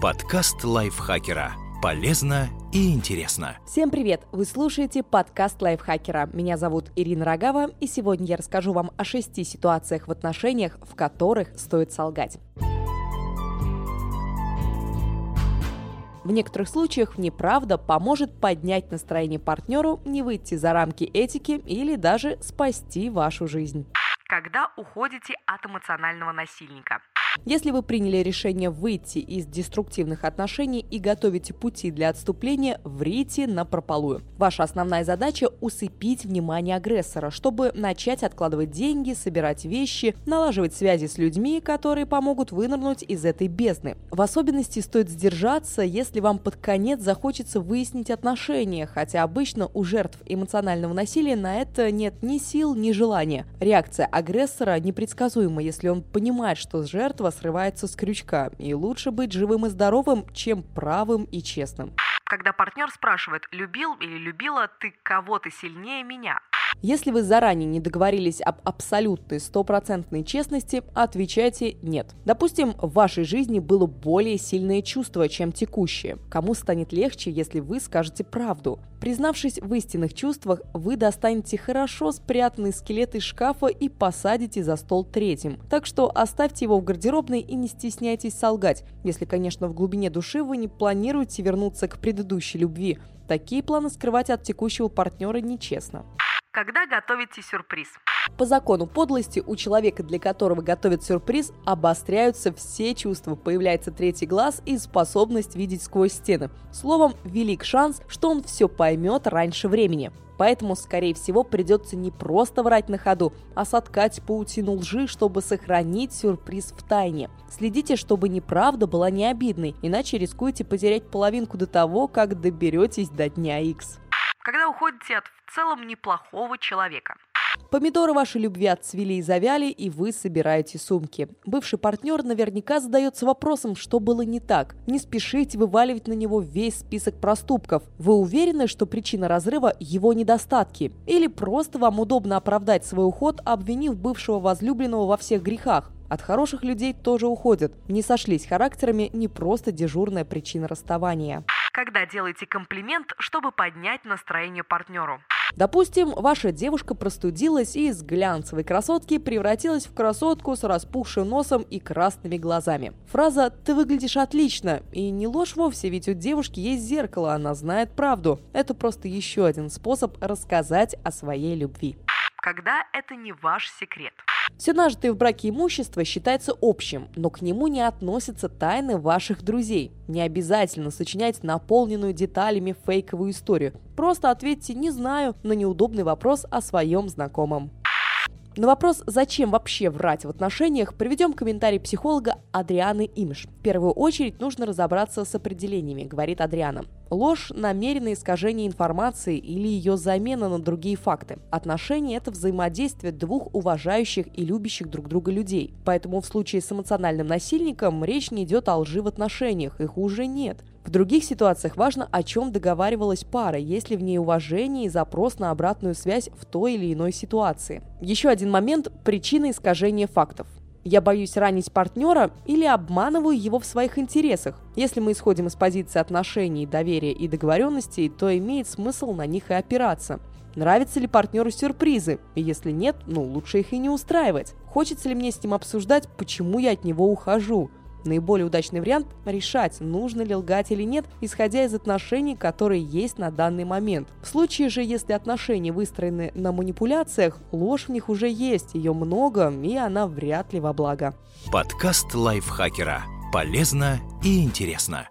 Подкаст лайфхакера. Полезно и интересно. Всем привет! Вы слушаете подкаст лайфхакера. Меня зовут Ирина Рогава, и сегодня я расскажу вам о шести ситуациях в отношениях, в которых стоит солгать. В некоторых случаях неправда поможет поднять настроение партнеру, не выйти за рамки этики или даже спасти вашу жизнь. Когда уходите от эмоционального насильника? Если вы приняли решение выйти из деструктивных отношений и готовите пути для отступления, врите на прополую. Ваша основная задача – усыпить внимание агрессора, чтобы начать откладывать деньги, собирать вещи, налаживать связи с людьми, которые помогут вынырнуть из этой бездны. В особенности стоит сдержаться, если вам под конец захочется выяснить отношения, хотя обычно у жертв эмоционального насилия на это нет ни сил, ни желания. Реакция агрессора непредсказуема, если он понимает, что жертва жертва срывается с крючка, и лучше быть живым и здоровым, чем правым и честным. Когда партнер спрашивает, любил или любила ты кого-то сильнее меня, если вы заранее не договорились об абсолютной стопроцентной честности, отвечайте «нет». Допустим, в вашей жизни было более сильное чувство, чем текущее. Кому станет легче, если вы скажете правду? Признавшись в истинных чувствах, вы достанете хорошо спрятанный скелет из шкафа и посадите за стол третьим. Так что оставьте его в гардеробной и не стесняйтесь солгать, если, конечно, в глубине души вы не планируете вернуться к предыдущей любви. Такие планы скрывать от текущего партнера нечестно когда готовите сюрприз. По закону подлости у человека, для которого готовят сюрприз, обостряются все чувства, появляется третий глаз и способность видеть сквозь стены. Словом, велик шанс, что он все поймет раньше времени. Поэтому, скорее всего, придется не просто врать на ходу, а соткать паутину лжи, чтобы сохранить сюрприз в тайне. Следите, чтобы неправда была не обидной, иначе рискуете потерять половинку до того, как доберетесь до дня X когда уходите от в целом неплохого человека. Помидоры вашей любви отцвели и завяли, и вы собираете сумки. Бывший партнер наверняка задается вопросом, что было не так. Не спешите вываливать на него весь список проступков. Вы уверены, что причина разрыва – его недостатки? Или просто вам удобно оправдать свой уход, обвинив бывшего возлюбленного во всех грехах? От хороших людей тоже уходят. Не сошлись характерами не просто дежурная причина расставания когда делаете комплимент, чтобы поднять настроение партнеру. Допустим, ваша девушка простудилась и из глянцевой красотки превратилась в красотку с распухшим носом и красными глазами. Фраза «ты выглядишь отлично» и не ложь вовсе, ведь у девушки есть зеркало, она знает правду. Это просто еще один способ рассказать о своей любви. Когда это не ваш секрет. Все нажитое в браке имущество считается общим, но к нему не относятся тайны ваших друзей. Не обязательно сочинять наполненную деталями фейковую историю. Просто ответьте «не знаю» на неудобный вопрос о своем знакомом. На вопрос, зачем вообще врать в отношениях, приведем комментарий психолога Адрианы Имш. В первую очередь нужно разобраться с определениями, говорит Адриана. Ложь – намеренное искажение информации или ее замена на другие факты. Отношения – это взаимодействие двух уважающих и любящих друг друга людей. Поэтому в случае с эмоциональным насильником речь не идет о лжи в отношениях, их уже нет. В других ситуациях важно, о чем договаривалась пара, есть ли в ней уважение и запрос на обратную связь в той или иной ситуации. Еще один момент – причина искажения фактов. Я боюсь ранить партнера или обманываю его в своих интересах. Если мы исходим из позиции отношений, доверия и договоренностей, то имеет смысл на них и опираться. Нравятся ли партнеру сюрпризы? Если нет, ну лучше их и не устраивать. Хочется ли мне с ним обсуждать, почему я от него ухожу? Наиболее удачный вариант – решать, нужно ли лгать или нет, исходя из отношений, которые есть на данный момент. В случае же, если отношения выстроены на манипуляциях, ложь в них уже есть, ее много, и она вряд ли во благо. Подкаст лайфхакера. Полезно и интересно.